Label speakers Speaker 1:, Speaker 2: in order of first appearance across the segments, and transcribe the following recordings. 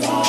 Speaker 1: today.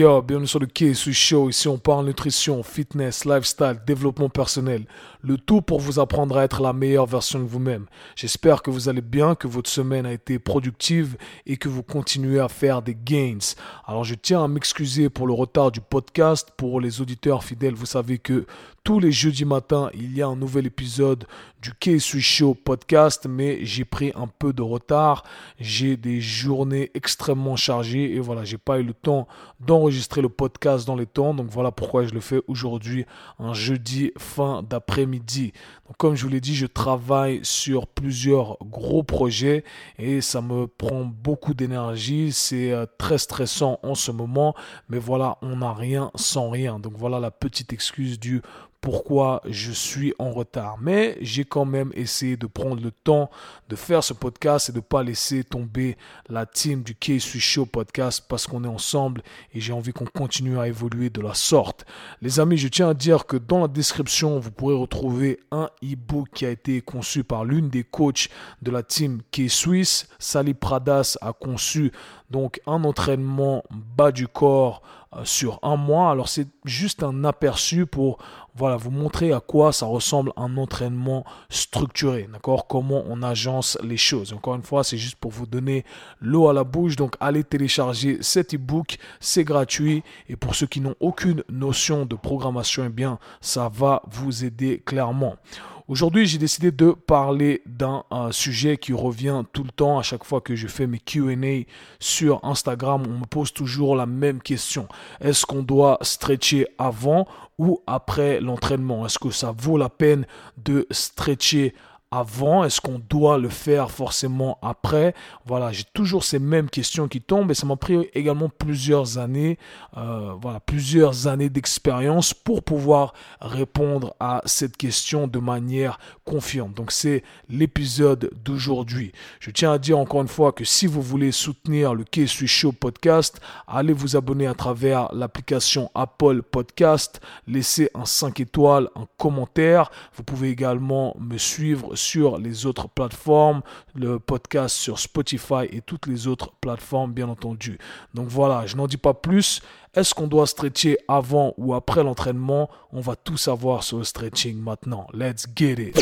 Speaker 1: Bienvenue sur le KSU Show. Ici, on parle nutrition, fitness, lifestyle, développement personnel. Le tout pour vous apprendre à être la meilleure version de vous-même. J'espère que vous allez bien, que votre semaine a été productive et que vous continuez à faire des gains. Alors, je tiens à m'excuser pour le retard du podcast. Pour les auditeurs fidèles, vous savez que tous les jeudis matins, il y a un nouvel épisode du KSU Show podcast, mais j'ai pris un peu de retard. J'ai des journées extrêmement chargées et voilà, j'ai pas eu le temps d'enregistrer le podcast dans les temps. Donc voilà pourquoi je le fais aujourd'hui, un jeudi fin d'après-midi. Donc comme je vous l'ai dit, je travaille sur plusieurs gros projets et ça me prend beaucoup d'énergie. C'est euh, très stressant en ce moment, mais voilà, on n'a rien sans rien. Donc voilà la petite excuse du pourquoi je suis en retard. Mais j'ai quand même essayé de prendre le temps de faire ce podcast et de ne pas laisser tomber la team du KSU Show podcast parce qu'on est ensemble et j'ai envie qu'on continue à évoluer de la sorte. Les amis, je tiens à dire que dans la description, vous pourrez retrouver un e-book qui a été conçu par l'une des coachs de la team K-Swiss. Sally Pradas a conçu donc un entraînement bas du corps sur un mois. Alors c'est juste un aperçu pour voilà, vous montrer à quoi ça ressemble un entraînement structuré, d'accord? Comment on agence les choses. Encore une fois, c'est juste pour vous donner l'eau à la bouche. Donc allez télécharger cet e-book, c'est gratuit et pour ceux qui n'ont aucune notion de programmation, eh bien ça va vous aider clairement. Aujourd'hui, j'ai décidé de parler d'un sujet qui revient tout le temps à chaque fois que je fais mes Q&A sur Instagram. On me pose toujours la même question. Est-ce qu'on doit stretcher avant ou après l'entraînement? Est-ce que ça vaut la peine de stretcher avant Est-ce qu'on doit le faire forcément après? Voilà, j'ai toujours ces mêmes questions qui tombent et ça m'a pris également plusieurs années, euh, voilà, plusieurs années d'expérience pour pouvoir répondre à cette question de manière confiante. Donc c'est l'épisode d'aujourd'hui. Je tiens à dire encore une fois que si vous voulez soutenir le KSU Show podcast, allez vous abonner à travers l'application Apple Podcast, laissez un 5 étoiles, un commentaire. Vous pouvez également me suivre sur les autres plateformes, le podcast sur Spotify et toutes les autres plateformes, bien entendu. Donc voilà, je n'en dis pas plus. Est-ce qu'on doit stretcher avant ou après l'entraînement? On va tout savoir sur le stretching maintenant. Let's get it.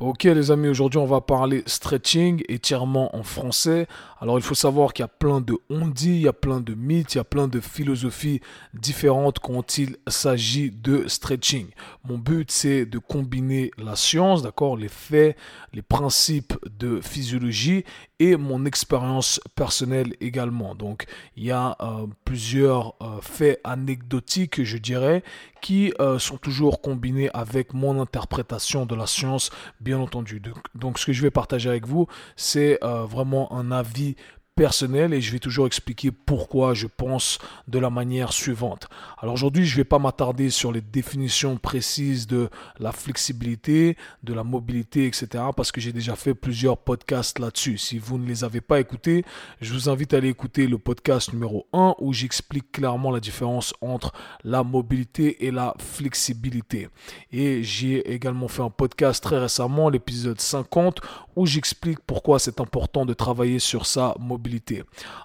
Speaker 1: Ok les amis, aujourd'hui on va parler stretching, étirement en français. Alors il faut savoir qu'il y a plein de on il y a plein de mythes, il y a plein de philosophies différentes quand il s'agit de stretching. Mon but c'est de combiner la science, d'accord, les faits, les principes de physiologie et mon expérience personnelle également. Donc il y a euh, plusieurs euh, faits anecdotiques, je dirais, qui euh, sont toujours combinés avec mon interprétation de la science, bien entendu. Donc, ce que je vais partager avec vous, c'est vraiment un avis personnel et je vais toujours expliquer pourquoi je pense de la manière suivante. Alors aujourd'hui, je ne vais pas m'attarder sur les définitions précises de la flexibilité, de la mobilité, etc. parce que j'ai déjà fait plusieurs podcasts là-dessus. Si vous ne les avez pas écoutés, je vous invite à aller écouter le podcast numéro 1 où j'explique clairement la différence entre la mobilité et la flexibilité. Et j'ai également fait un podcast très récemment, l'épisode 50, où j'explique pourquoi c'est important de travailler sur sa mobilité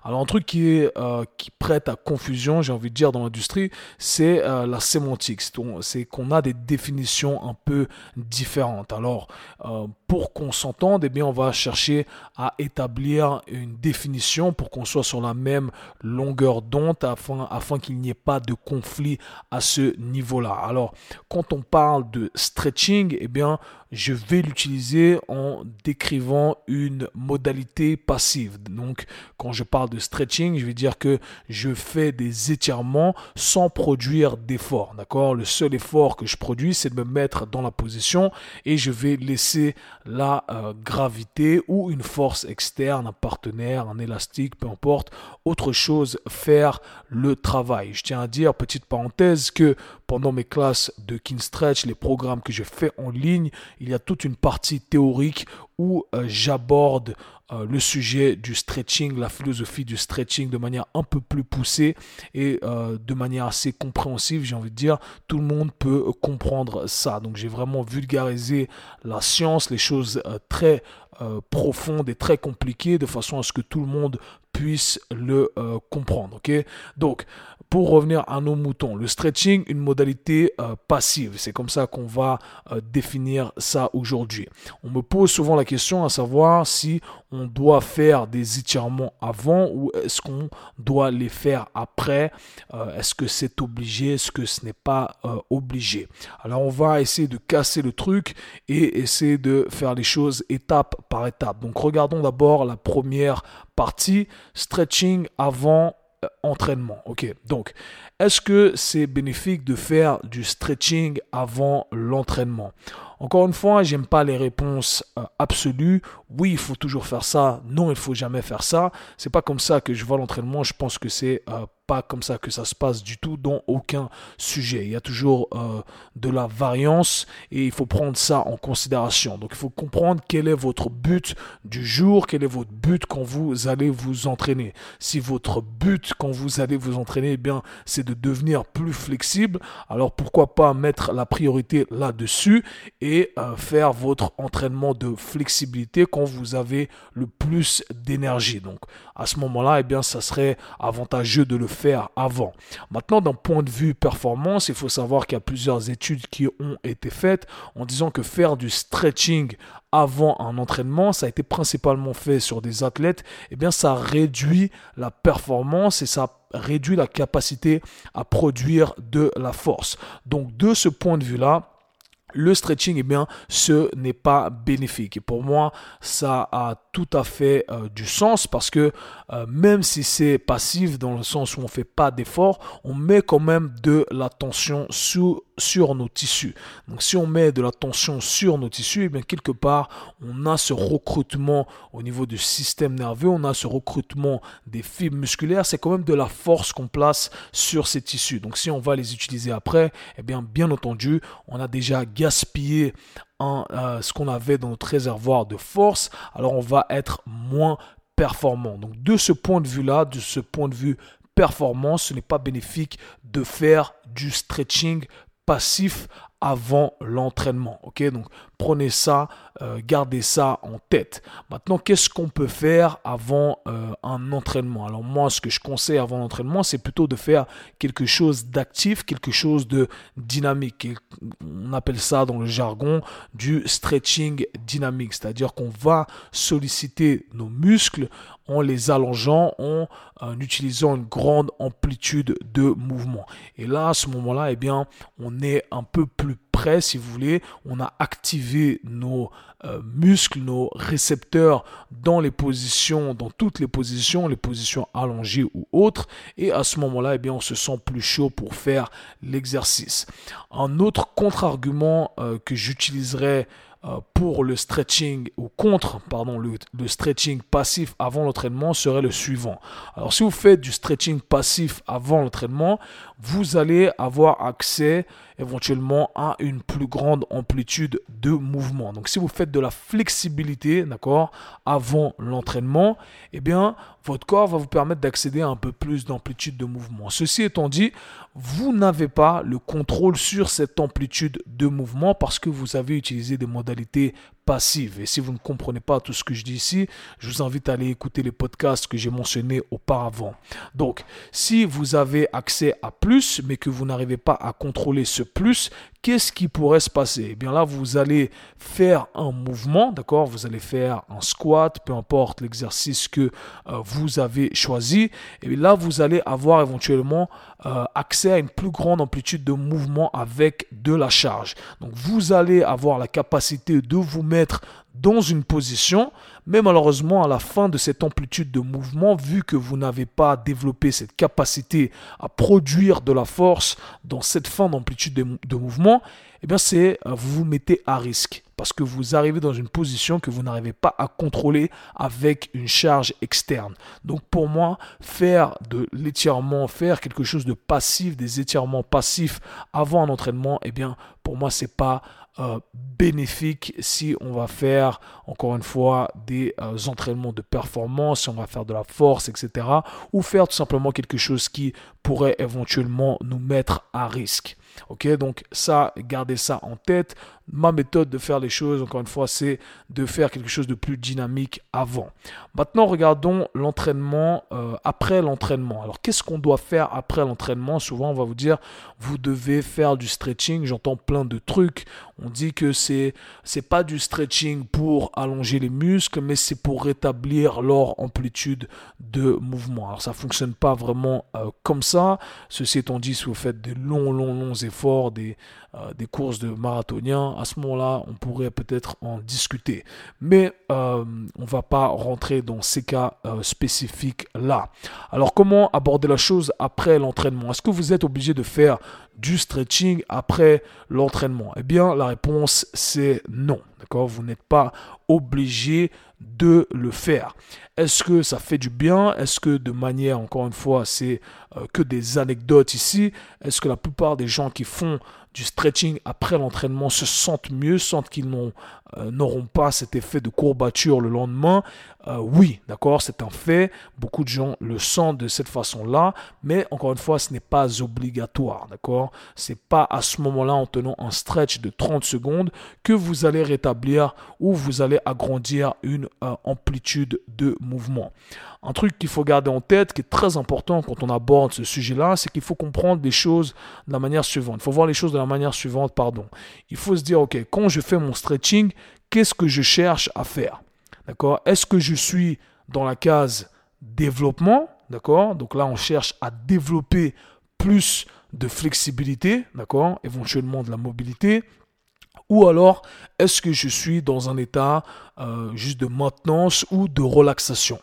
Speaker 1: alors un truc qui est euh, qui prête à confusion, j'ai envie de dire dans l'industrie, c'est euh, la sémantique. C'est qu'on a des définitions un peu différentes. Alors euh, pour qu'on s'entende, eh bien on va chercher à établir une définition pour qu'on soit sur la même longueur d'onde afin qu'il n'y ait pas de conflit à ce niveau-là. Alors quand on parle de stretching, eh bien je vais l'utiliser en décrivant une modalité passive. Donc, quand je parle de stretching, je vais dire que je fais des étirements sans produire d'effort. D'accord? Le seul effort que je produis, c'est de me mettre dans la position et je vais laisser la euh, gravité ou une force externe, un partenaire, un élastique, peu importe, autre chose, faire le travail. Je tiens à dire, petite parenthèse, que pendant mes classes de King Stretch, les programmes que je fais en ligne, il y a toute une partie théorique où euh, j'aborde euh, le sujet du stretching, la philosophie du stretching de manière un peu plus poussée et euh, de manière assez compréhensive, j'ai envie de dire, tout le monde peut comprendre ça. Donc j'ai vraiment vulgarisé la science, les choses très profondes et très compliquées de façon à ce que tout le monde puisse le comprendre. Ok? Donc pour revenir à nos moutons, le stretching, une modalité euh, passive. C'est comme ça qu'on va euh, définir ça aujourd'hui. On me pose souvent la question à savoir si on doit faire des étirements avant ou est-ce qu'on doit les faire après. Euh, est-ce que c'est obligé Est-ce que ce n'est pas obligé? Alors on va essayer de casser le truc et essayer de faire les choses étape par étape. Donc regardons d'abord la première partie, stretching avant euh, entraînement. Ok, donc est-ce que c'est bénéfique de faire du stretching avant l'entraînement? Encore une fois, j'aime pas les réponses euh, absolues. Oui, il faut toujours faire ça. Non, il faut jamais faire ça. C'est pas comme ça que je vois l'entraînement. Je pense que c'est euh, pas comme ça que ça se passe du tout dans aucun sujet. Il y a toujours euh, de la variance et il faut prendre ça en considération. Donc il faut comprendre quel est votre but du jour, quel est votre but quand vous allez vous entraîner. Si votre but quand vous allez vous entraîner, eh bien, c'est de devenir plus flexible, alors pourquoi pas mettre la priorité là-dessus et euh, faire votre entraînement de flexibilité vous avez le plus d'énergie. Donc à ce moment-là, eh bien, ça serait avantageux de le faire avant. Maintenant, d'un point de vue performance, il faut savoir qu'il y a plusieurs études qui ont été faites en disant que faire du stretching avant un entraînement, ça a été principalement fait sur des athlètes, eh bien ça réduit la performance et ça réduit la capacité à produire de la force. Donc de ce point de vue-là, le stretching, eh bien, ce n'est pas bénéfique. Pour moi, ça a tout à fait euh, du sens parce que euh, même si c'est passif dans le sens où on fait pas d'effort, on met quand même de la tension sur, sur nos tissus. Donc si on met de la tension sur nos tissus, et eh bien quelque part, on a ce recrutement au niveau du système nerveux, on a ce recrutement des fibres musculaires, c'est quand même de la force qu'on place sur ces tissus. Donc si on va les utiliser après, eh bien bien entendu, on a déjà gaspillé euh, ce qu'on avait dans notre réservoir de force, alors on va être moins performant. Donc de ce point de vue-là, de ce point de vue performance, ce n'est pas bénéfique de faire du stretching passif avant l'entraînement. Ok, donc prenez ça, euh, gardez ça en tête. Maintenant, qu'est-ce qu'on peut faire avant euh, un entraînement? Alors moi, ce que je conseille avant l'entraînement, c'est plutôt de faire quelque chose d'actif, quelque chose de dynamique. on appelle ça dans le jargon du stretching dynamique, c'est-à-dire qu'on va solliciter nos muscles en les allongeant, en, utilisant une grande amplitude de mouvement. Et là, à ce moment-là, eh bien, on est un peu plus si vous voulez. On a activé nos euh, muscles, nos récepteurs dans les positions, dans toutes les positions, les positions allongées ou autres. Et à ce moment-là, eh bien, on se sent plus chaud pour faire l'exercice. Un autre contre-argument euh, que j'utiliserai pour le stretching ou contre pardon le, le stretching passif avant l'entraînement serait le suivant. Alors si vous faites du stretching passif avant l'entraînement, vous allez avoir accès éventuellement à une plus grande amplitude de mouvement. Donc si vous faites de la flexibilité, d'accord, avant l'entraînement, eh bien votre corps va vous permettre d'accéder à un peu plus d'amplitude de mouvement. Ceci étant dit, vous n'avez pas le contrôle sur cette amplitude de mouvement parce que vous avez utilisé des modalités passive. Et si vous ne comprenez pas tout ce que je dis ici, je vous invite à aller écouter les podcasts que j'ai mentionnés auparavant. Donc, si vous avez accès à plus, mais que vous n'arrivez pas à contrôler ce plus, qu'est-ce qui pourrait se passer? Eh bien là, vous allez faire un mouvement, d'accord? Vous allez faire un squat, peu importe l'exercice que euh, vous avez choisi. Et là, vous allez avoir éventuellement euh, accès à une plus grande amplitude de mouvement avec de la charge. Donc, vous allez avoir la capacité de vous mettre dans une position, mais malheureusement à la fin de cette amplitude de mouvement, vu que vous n'avez pas développé cette capacité à produire de la force dans cette fin d'amplitude de, mouvement, eh bien c'est euh, vous vous mettez à risque parce que vous arrivez dans une position que vous n'arrivez pas à contrôler avec une charge externe. Donc pour moi, faire de l'étirement, faire quelque chose de passif, des étirements passifs avant un entraînement, eh bien pour moi c'est pas euh, bénéfique si on va faire, encore une fois, des euh, entraînements de performance, si on va faire de la force, etc. Ou faire tout simplement quelque chose qui pourrait éventuellement nous mettre à risque. Ok, donc ça, gardez ça en tête. Ma méthode de faire les choses, encore une fois, c'est de faire quelque chose de plus dynamique avant. Maintenant, regardons l'entraînement euh, après l'entraînement. Alors, qu'est-ce qu'on doit faire après l'entraînement? Souvent, on va vous dire, vous devez faire du stretching. J'entends plein de trucs. On dit que c'est c'est pas du stretching pour allonger les muscles, mais c'est pour rétablir leur amplitude de mouvement. Alors, ça fonctionne pas vraiment euh, comme ça. Ceci étant dit, si vous faites des longs, longs, longs efforts, des, euh, des courses de marathoniens, à ce moment-là, on pourrait peut-être en discuter. Mais euh, on ne va pas rentrer dans ces cas euh, spécifiques-là. Alors, comment aborder la chose après l'entraînement? Est-ce que vous êtes obligé de faire du stretching après l'entraînement? Eh bien, la réponse, c'est non. D'accord? Vous n'êtes pas obligé de le faire. Est-ce que ça fait du bien? Est-ce que de manière, encore une fois, c'est que des anecdotes ici? Est-ce que la plupart des gens qui font du stretching après l'entraînement se sentent mieux, sentent qu'ils euh, n'auront pas cet effet de courbature le lendemain. Euh, oui, d'accord, c'est un fait. Beaucoup de gens le sentent de cette façon-là, mais encore une fois, ce n'est pas obligatoire, d'accord? C'est pas à ce moment-là, en tenant un stretch de 30 secondes, que vous allez rétablir ou vous allez agrandir une euh, amplitude de mouvement. Un truc qu'il faut garder en tête, qui est très important quand on aborde ce sujet-là, c'est qu'il faut comprendre les choses de la manière suivante. Il faut voir les choses de la manière suivante, pardon. Il faut se dire, ok, quand je fais mon stretching, qu'est-ce que je cherche à faire? D'accord? Est-ce que je suis dans la case développement? D'accord? Donc là, on cherche à développer plus de flexibilité, d'accord? Éventuellement de la mobilité. Ou alors, est-ce que je suis dans un état euh, juste de maintenance ou de relaxation?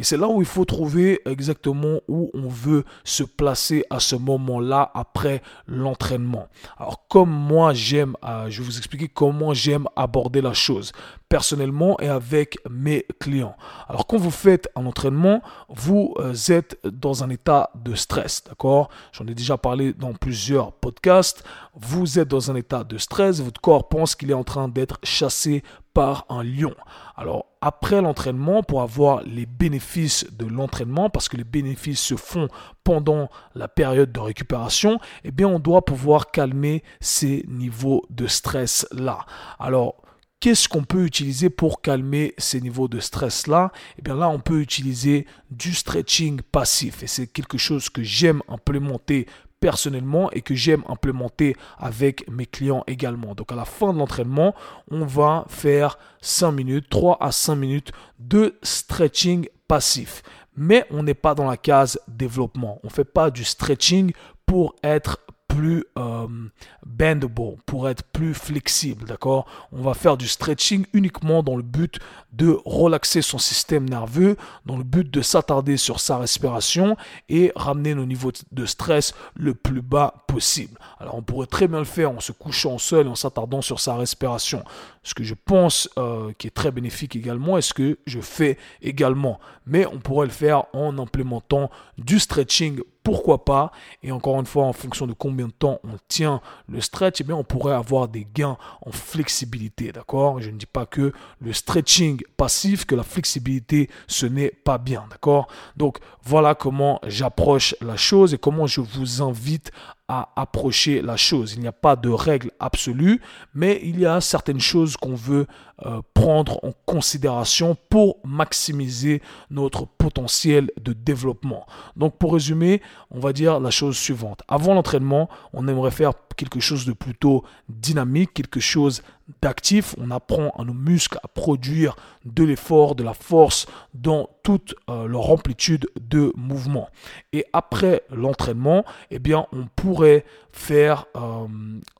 Speaker 1: Et c'est là où il faut trouver exactement où on veut se placer à ce moment-là après l'entraînement. Alors comme moi j'aime, euh, je vais vous expliquer comment j'aime aborder la chose personnellement et avec mes clients. Alors quand vous faites un entraînement, vous euh, êtes dans un état de stress, d'accord? J'en ai déjà parlé dans plusieurs podcasts. Vous êtes dans un état de stress, votre corps pense qu'il est en train d'être chassé un lion. Alors après l'entraînement, pour avoir les bénéfices de l'entraînement, parce que les bénéfices se font pendant la période de récupération, eh bien on doit pouvoir calmer ces niveaux de stress là. Alors Qu'est-ce qu'on peut utiliser pour calmer ces niveaux de stress-là? Eh bien là, on peut utiliser du stretching passif. Et c'est quelque chose que j'aime implémenter personnellement et que j'aime implémenter avec mes clients également. Donc à la fin de l'entraînement, on va faire 5 minutes, 3 à 5 minutes de stretching passif. Mais on n'est pas dans la case développement. On ne fait pas du stretching pour être plus euh, bendable, pour être plus flexible, d'accord? On va faire du stretching uniquement dans le but de relaxer son système nerveux, dans le but de s'attarder sur sa respiration et ramener nos niveaux de stress le plus bas possible. Alors on pourrait très bien le faire en se couchant seul et en s'attardant sur sa respiration. Ce que je pense euh, qui est très bénéfique également et ce que je fais également. Mais on pourrait le faire en implémentant du stretching pourquoi pas Et encore une fois, en fonction de combien de temps on tient le stretch, eh on pourrait avoir des gains en flexibilité, d'accord? Je ne dis pas que le stretching passif, que la flexibilité, ce n'est pas bien, d'accord? Donc, voilà comment j'approche la chose et comment je vous invite approcher la chose. Il n'y a pas de règle absolue, mais il y a certaines choses qu'on veut euh, prendre en considération pour maximiser notre potentiel de développement. Donc pour résumer, on va dire la chose suivante. Avant l'entraînement, on aimerait faire quelque chose de plutôt dynamique, quelque chose d'actif. On apprend à nos muscles à produire de l'effort, de la force dans toute euh, leur amplitude de mouvement. Et après l'entraînement, eh bien, on pourrait faire euh,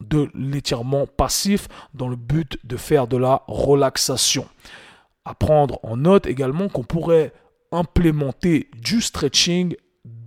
Speaker 1: de l'étirement passif dans le but de faire de la relaxation. À prendre en note également qu'on pourrait implémenter du stretching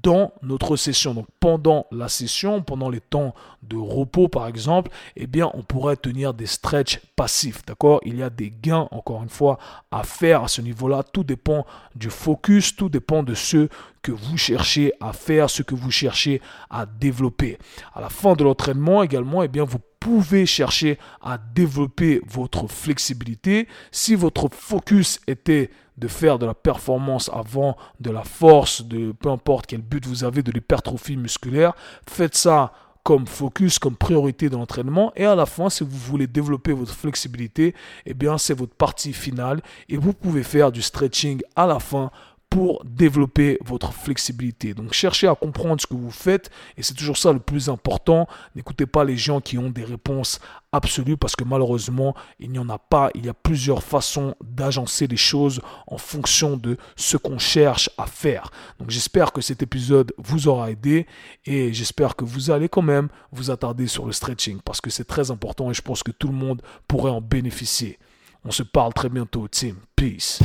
Speaker 1: dans notre session. Donc pendant la session, pendant les temps de repos par exemple, eh bien on pourrait tenir des stretch passifs, d'accord? Il y a des gains encore une fois à faire à ce niveau-là, tout dépend du focus, tout dépend de ce que vous cherchez à faire, ce que vous cherchez à développer. À la fin de l'entraînement également, eh bien vous pouvez chercher à développer votre flexibilité. Si votre focus était de faire de la performance avant de la force, de peu importe quel but vous avez, de l'hypertrophie musculaire, faites ça comme focus, comme priorité de l'entraînement. Et à la fin, si vous voulez développer votre flexibilité, eh bien, c'est votre partie finale. Et vous pouvez faire du stretching à la fin pour développer votre flexibilité. Donc cherchez à comprendre ce que vous faites et c'est toujours ça le plus important. N'écoutez pas les gens qui ont des réponses absolues parce que malheureusement il n'y en a pas. Il y a plusieurs façons d'agencer les choses en fonction de ce qu'on cherche à faire. Donc j'espère que cet épisode vous aura aidé et j'espère que vous allez quand même vous attarder sur le stretching parce que c'est très important et je pense que tout le monde pourrait en bénéficier. On se parle très bientôt, team. Peace.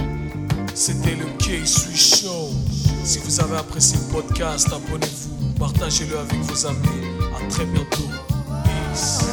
Speaker 1: C'était le K-Swiss Show. Si vous avez apprécié le podcast, abonnez-vous, partagez-le avec vos amis. À très bientôt. Peace.